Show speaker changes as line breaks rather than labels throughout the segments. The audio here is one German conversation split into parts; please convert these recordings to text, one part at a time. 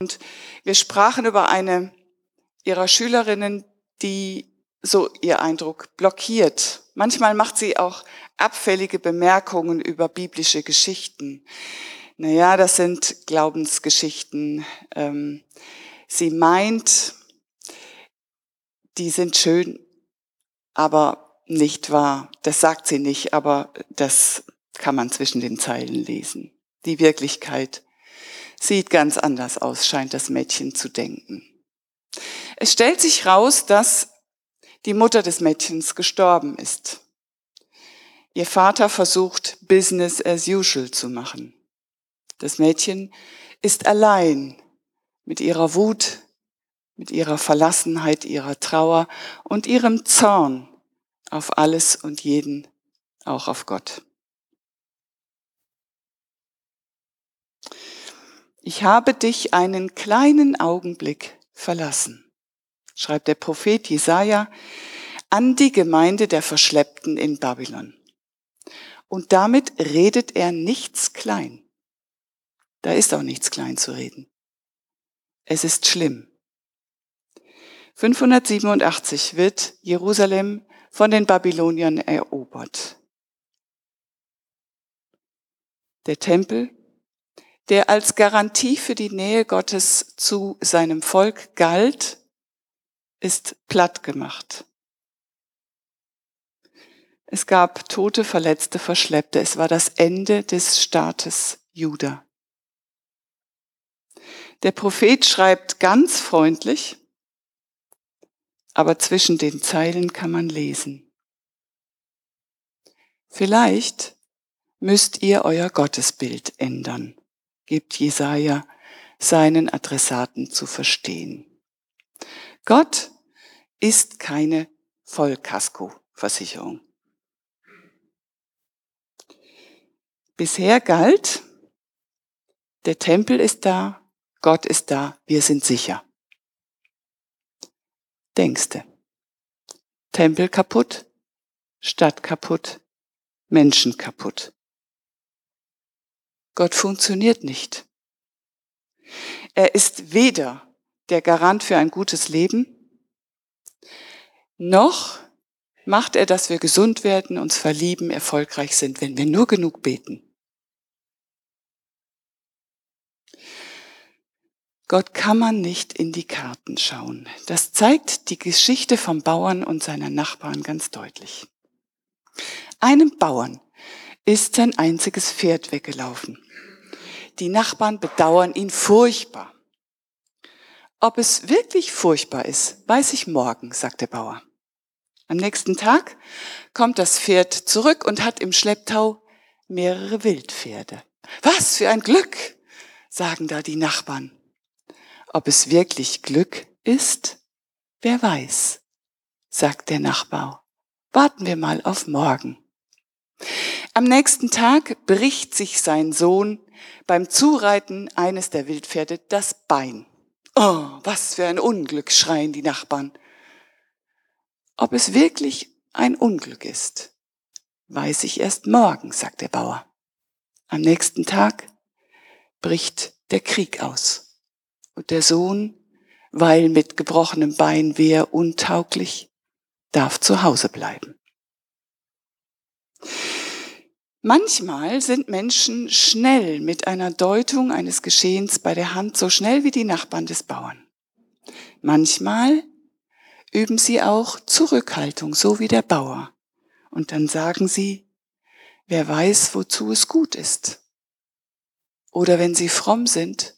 Und wir sprachen über eine ihrer Schülerinnen, die so ihr Eindruck blockiert. Manchmal macht sie auch abfällige Bemerkungen über biblische Geschichten. Naja, das sind Glaubensgeschichten. Ähm, sie meint, die sind schön, aber nicht wahr. Das sagt sie nicht, aber das kann man zwischen den Zeilen lesen. Die Wirklichkeit sieht ganz anders aus, scheint das Mädchen zu denken. Es stellt sich raus, dass die Mutter des Mädchens gestorben ist. Ihr Vater versucht, Business as usual zu machen. Das Mädchen ist allein mit ihrer Wut, mit ihrer Verlassenheit, ihrer Trauer und ihrem Zorn auf alles und jeden, auch auf Gott. Ich habe dich einen kleinen Augenblick verlassen, schreibt der Prophet Jesaja an die Gemeinde der Verschleppten in Babylon. Und damit redet er nichts klein. Da ist auch nichts klein zu reden. Es ist schlimm. 587 wird Jerusalem von den Babyloniern erobert. Der Tempel der als Garantie für die Nähe Gottes zu seinem Volk galt, ist platt gemacht. Es gab Tote, Verletzte, Verschleppte. Es war das Ende des Staates Juda. Der Prophet schreibt ganz freundlich, aber zwischen den Zeilen kann man lesen. Vielleicht müsst ihr euer Gottesbild ändern gibt Jesaja seinen Adressaten zu verstehen. Gott ist keine Vollkasko-Versicherung. Bisher galt, der Tempel ist da, Gott ist da, wir sind sicher. Denkste. Tempel kaputt, Stadt kaputt, Menschen kaputt. Gott funktioniert nicht. Er ist weder der Garant für ein gutes Leben, noch macht er, dass wir gesund werden, uns verlieben, erfolgreich sind, wenn wir nur genug beten. Gott kann man nicht in die Karten schauen. Das zeigt die Geschichte vom Bauern und seiner Nachbarn ganz deutlich. Einem Bauern ist sein einziges Pferd weggelaufen. Die Nachbarn bedauern ihn furchtbar. Ob es wirklich furchtbar ist, weiß ich morgen, sagt der Bauer. Am nächsten Tag kommt das Pferd zurück und hat im Schlepptau mehrere Wildpferde. Was für ein Glück, sagen da die Nachbarn. Ob es wirklich Glück ist, wer weiß, sagt der Nachbar. Warten wir mal auf morgen. Am nächsten Tag bricht sich sein Sohn beim Zureiten eines der Wildpferde das Bein. Oh, was für ein Unglück, schreien die Nachbarn. Ob es wirklich ein Unglück ist, weiß ich erst morgen, sagt der Bauer. Am nächsten Tag bricht der Krieg aus und der Sohn, weil mit gebrochenem Bein wehr untauglich, darf zu Hause bleiben. Manchmal sind Menschen schnell mit einer Deutung eines Geschehens bei der Hand, so schnell wie die Nachbarn des Bauern. Manchmal üben sie auch Zurückhaltung, so wie der Bauer. Und dann sagen sie, wer weiß, wozu es gut ist. Oder wenn sie fromm sind,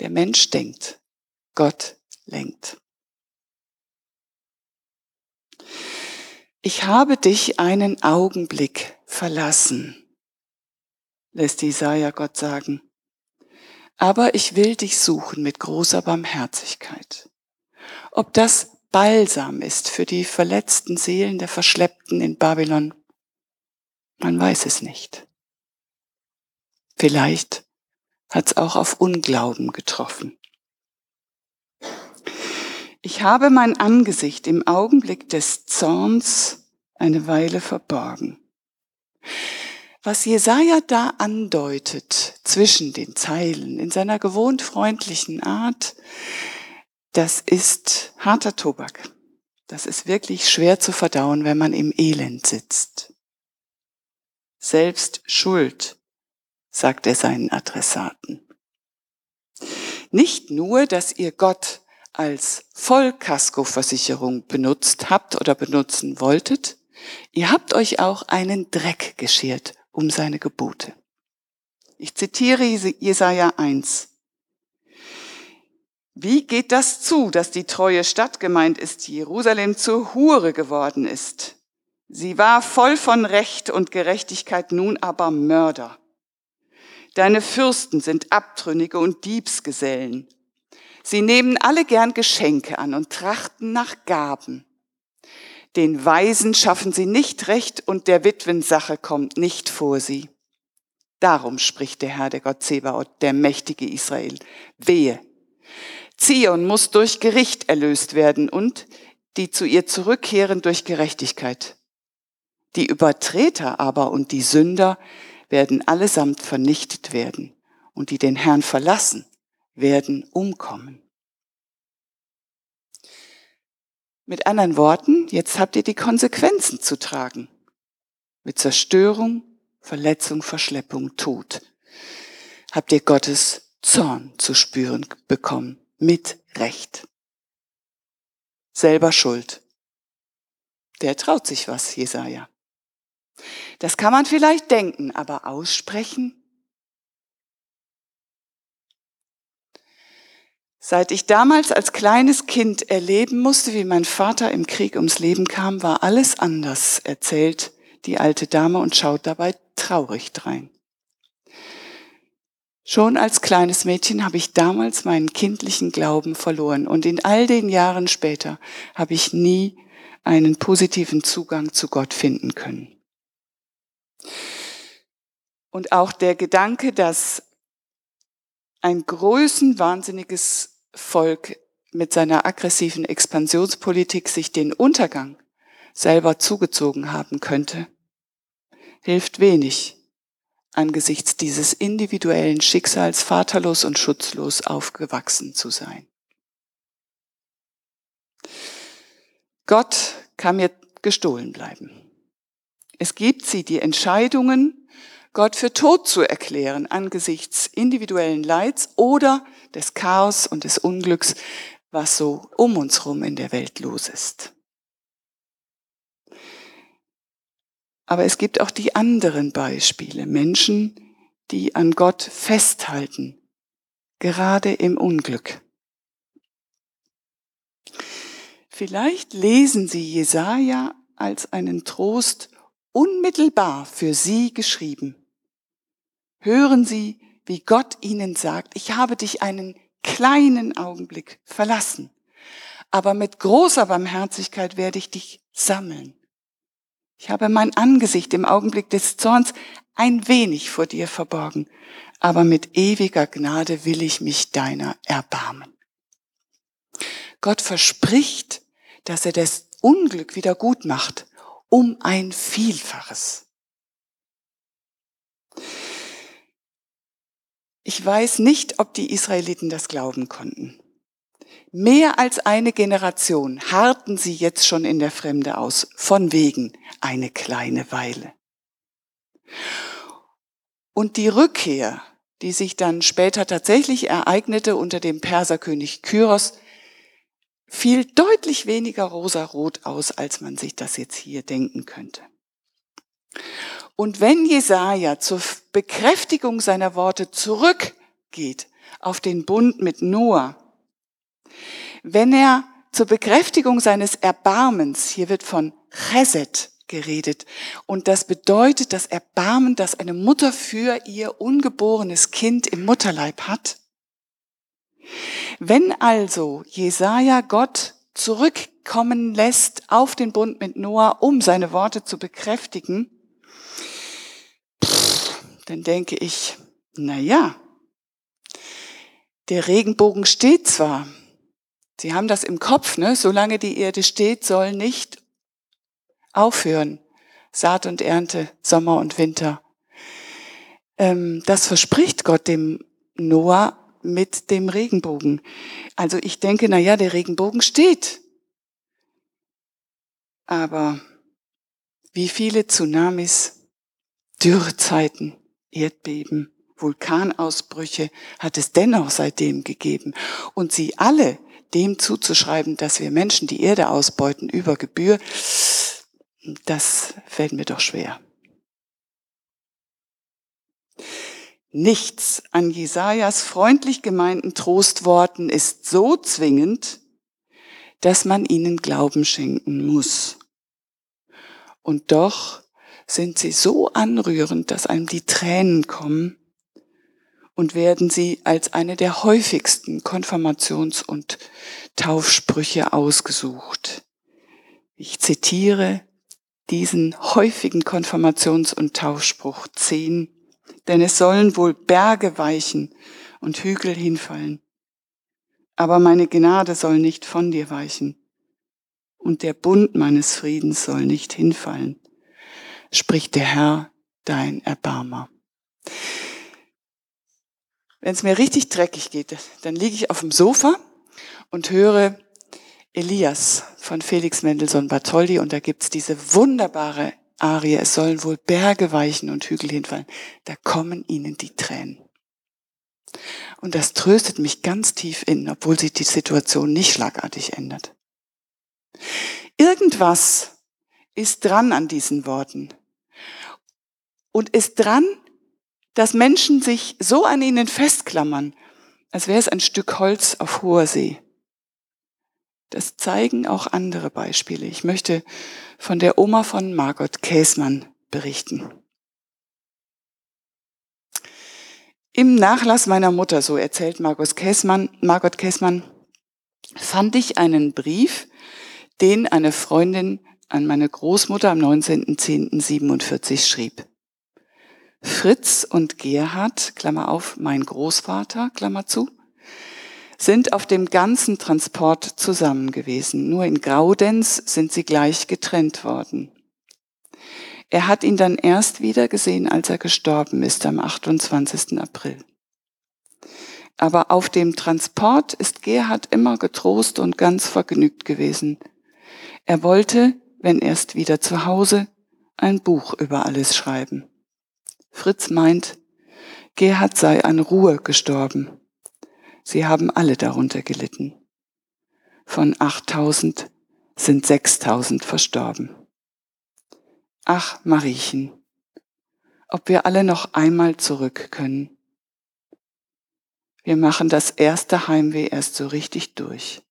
der Mensch denkt, Gott lenkt. Ich habe dich einen Augenblick verlassen, lässt Jesaja Gott sagen. Aber ich will dich suchen mit großer Barmherzigkeit. Ob das Balsam ist für die verletzten Seelen der Verschleppten in Babylon, man weiß es nicht. Vielleicht hat es auch auf Unglauben getroffen. Ich habe mein Angesicht im Augenblick des Zorns eine Weile verborgen. Was Jesaja da andeutet zwischen den Zeilen in seiner gewohnt freundlichen Art, das ist harter Tobak. Das ist wirklich schwer zu verdauen, wenn man im Elend sitzt. Selbst Schuld, sagt er seinen Adressaten. Nicht nur, dass ihr Gott als Vollkaskoversicherung benutzt habt oder benutzen wolltet, ihr habt euch auch einen Dreck geschert um seine Gebote. Ich zitiere Jesaja 1. Wie geht das zu, dass die treue Stadt gemeint ist, Jerusalem zur Hure geworden ist? Sie war voll von Recht und Gerechtigkeit, nun aber Mörder. Deine Fürsten sind Abtrünnige und Diebsgesellen. Sie nehmen alle gern Geschenke an und trachten nach Gaben. Den Weisen schaffen sie nicht recht und der Witwensache kommt nicht vor sie. Darum spricht der Herr, der Gott Zebaoth, der mächtige Israel. Wehe. Zion muss durch Gericht erlöst werden und die zu ihr zurückkehren durch Gerechtigkeit. Die Übertreter aber und die Sünder werden allesamt vernichtet werden und die den Herrn verlassen, werden umkommen. Mit anderen Worten, jetzt habt ihr die Konsequenzen zu tragen. Mit Zerstörung, Verletzung, Verschleppung, Tod. Habt ihr Gottes Zorn zu spüren bekommen. Mit Recht. Selber schuld. Der traut sich was, Jesaja. Das kann man vielleicht denken, aber aussprechen? Seit ich damals als kleines Kind erleben musste, wie mein Vater im Krieg ums Leben kam, war alles anders, erzählt die alte Dame und schaut dabei traurig drein. Schon als kleines Mädchen habe ich damals meinen kindlichen Glauben verloren und in all den Jahren später habe ich nie einen positiven Zugang zu Gott finden können. Und auch der Gedanke, dass ein größenwahnsinniges Volk mit seiner aggressiven Expansionspolitik sich den Untergang selber zugezogen haben könnte, hilft wenig angesichts dieses individuellen Schicksals vaterlos und schutzlos aufgewachsen zu sein. Gott kann mir gestohlen bleiben. Es gibt sie, die Entscheidungen, Gott für tot zu erklären angesichts individuellen Leids oder des Chaos und des Unglücks, was so um uns rum in der Welt los ist. Aber es gibt auch die anderen Beispiele, Menschen, die an Gott festhalten, gerade im Unglück. Vielleicht lesen Sie Jesaja als einen Trost unmittelbar für Sie geschrieben. Hören Sie, wie Gott Ihnen sagt, ich habe dich einen kleinen Augenblick verlassen, aber mit großer Barmherzigkeit werde ich dich sammeln. Ich habe mein Angesicht im Augenblick des Zorns ein wenig vor dir verborgen, aber mit ewiger Gnade will ich mich deiner erbarmen. Gott verspricht, dass er das Unglück wieder gut macht, um ein Vielfaches. Ich weiß nicht, ob die Israeliten das glauben konnten. Mehr als eine Generation harrten sie jetzt schon in der Fremde aus, von wegen eine kleine Weile. Und die Rückkehr, die sich dann später tatsächlich ereignete unter dem Perserkönig Kyros, fiel deutlich weniger rosarot aus, als man sich das jetzt hier denken könnte. Und wenn Jesaja zur Bekräftigung seiner Worte zurückgeht auf den Bund mit Noah, wenn er zur Bekräftigung seines Erbarmens, hier wird von Chesed geredet, und das bedeutet das Erbarmen, das eine Mutter für ihr ungeborenes Kind im Mutterleib hat. Wenn also Jesaja Gott zurückkommen lässt auf den Bund mit Noah, um seine Worte zu bekräftigen, dann denke ich, na ja, der Regenbogen steht zwar, Sie haben das im Kopf, ne? Solange die Erde steht, soll nicht aufhören. Saat und Ernte, Sommer und Winter. ähm, das verspricht Gott dem Noah mit dem Regenbogen. Also ich denke, na ja, der Regenbogen steht. Aber wie viele Tsunamis, Dürrezeiten, Erdbeben, Vulkanausbrüche hat es dennoch seitdem gegeben. Und sie alle dem zuzuschreiben, dass wir Menschen die Erde ausbeuten über Gebühr, das fällt mir doch schwer. Nichts an Jesajas freundlich gemeinten Trostworten ist so zwingend, dass man ihnen Glauben schenken muss. Und doch sind sie so anrührend, dass einem die Tränen kommen und werden sie als eine der häufigsten Konfirmations- und Taufsprüche ausgesucht. Ich zitiere diesen häufigen Konfirmations- und Taufspruch 10 denn es sollen wohl Berge weichen und Hügel hinfallen. Aber meine Gnade soll nicht von dir weichen und der Bund meines Friedens soll nicht hinfallen, spricht der Herr, dein Erbarmer. Wenn es mir richtig dreckig geht, dann liege ich auf dem Sofa und höre Elias von Felix Mendelssohn Bartholdy und da gibt's diese wunderbare Arie, es sollen wohl Berge weichen und Hügel hinfallen, da kommen ihnen die Tränen. Und das tröstet mich ganz tief in, obwohl sich die Situation nicht schlagartig ändert. Irgendwas ist dran an diesen Worten. Und ist dran, dass Menschen sich so an ihnen festklammern, als wäre es ein Stück Holz auf hoher See. Das zeigen auch andere Beispiele. Ich möchte von der Oma von Margot Käsmann berichten. Im Nachlass meiner Mutter, so erzählt Margot Käsmann, Margot Käsmann, fand ich einen Brief, den eine Freundin an meine Großmutter am 19.10.47 schrieb. Fritz und Gerhard, Klammer auf, mein Großvater, Klammer zu, sind auf dem ganzen Transport zusammen gewesen. Nur in Graudenz sind sie gleich getrennt worden. Er hat ihn dann erst wieder gesehen, als er gestorben ist, am 28. April. Aber auf dem Transport ist Gerhard immer getrost und ganz vergnügt gewesen. Er wollte, wenn erst wieder zu Hause, ein Buch über alles schreiben. Fritz meint, Gerhard sei an Ruhe gestorben. Sie haben alle darunter gelitten. Von 8000 sind 6000 verstorben. Ach, Mariechen, ob wir alle noch einmal zurück können. Wir machen das erste Heimweh erst so richtig durch.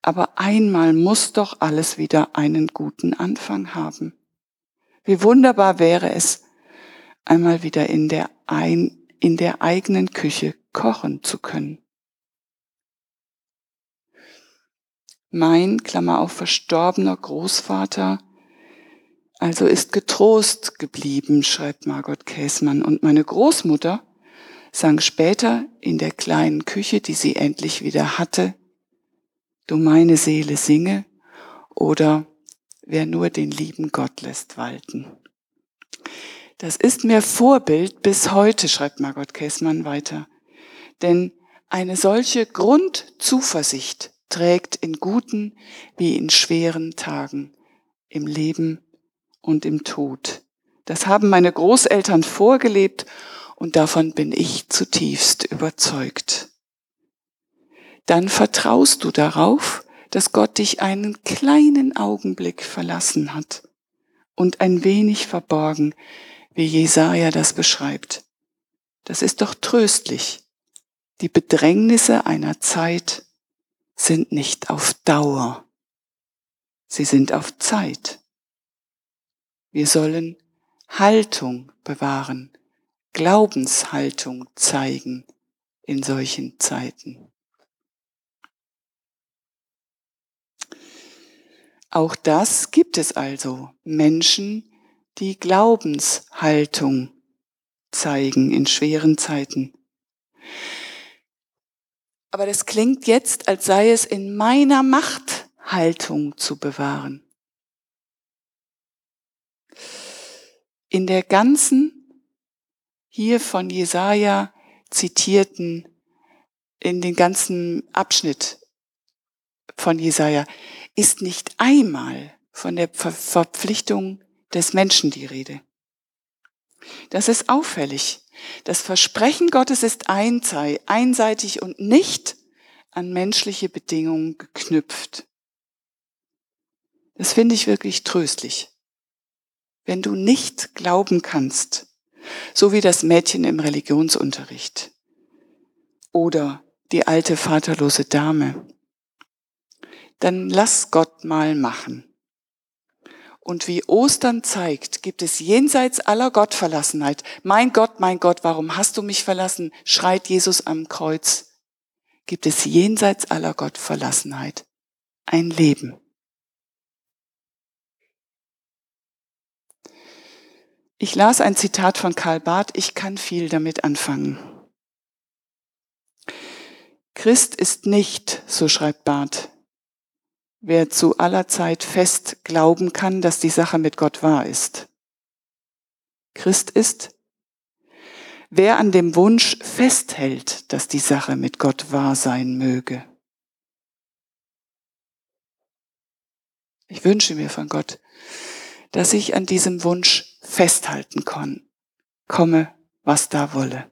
Aber einmal muss doch alles wieder einen guten Anfang haben. Wie wunderbar wäre es, einmal wieder in der, ein, in der eigenen Küche kochen zu können. Mein, Klammer auf, verstorbener Großvater also ist getrost geblieben, schreibt Margot Käsmann. Und meine Großmutter sang später in der kleinen Küche, die sie endlich wieder hatte, Du meine Seele singe oder Wer nur den lieben Gott lässt walten. Das ist mir Vorbild bis heute, schreibt Margot Käsmann weiter. Denn eine solche Grundzuversicht trägt in guten wie in schweren Tagen, im Leben und im Tod. Das haben meine Großeltern vorgelebt und davon bin ich zutiefst überzeugt. Dann vertraust du darauf, dass Gott dich einen kleinen Augenblick verlassen hat und ein wenig verborgen, wie Jesaja das beschreibt. Das ist doch tröstlich. Die Bedrängnisse einer Zeit sind nicht auf Dauer. Sie sind auf Zeit. Wir sollen Haltung bewahren, Glaubenshaltung zeigen in solchen Zeiten. Auch das gibt es also, Menschen, die Glaubenshaltung zeigen in schweren Zeiten. Aber das klingt jetzt, als sei es in meiner Macht, Haltung zu bewahren. In der ganzen hier von Jesaja zitierten, in den ganzen Abschnitt von Jesaja, ist nicht einmal von der Ver Verpflichtung des Menschen die Rede. Das ist auffällig. Das Versprechen Gottes ist einseitig und nicht an menschliche Bedingungen geknüpft. Das finde ich wirklich tröstlich. Wenn du nicht glauben kannst, so wie das Mädchen im Religionsunterricht oder die alte vaterlose Dame, dann lass Gott mal machen. Und wie Ostern zeigt, gibt es jenseits aller Gottverlassenheit, mein Gott, mein Gott, warum hast du mich verlassen, schreit Jesus am Kreuz, gibt es jenseits aller Gottverlassenheit ein Leben. Ich las ein Zitat von Karl Barth, ich kann viel damit anfangen. Christ ist nicht, so schreibt Barth, wer zu aller Zeit fest glauben kann, dass die Sache mit Gott wahr ist. Christ ist, wer an dem Wunsch festhält, dass die Sache mit Gott wahr sein möge. Ich wünsche mir von Gott, dass ich an diesem Wunsch festhalten kann, komme, was da wolle.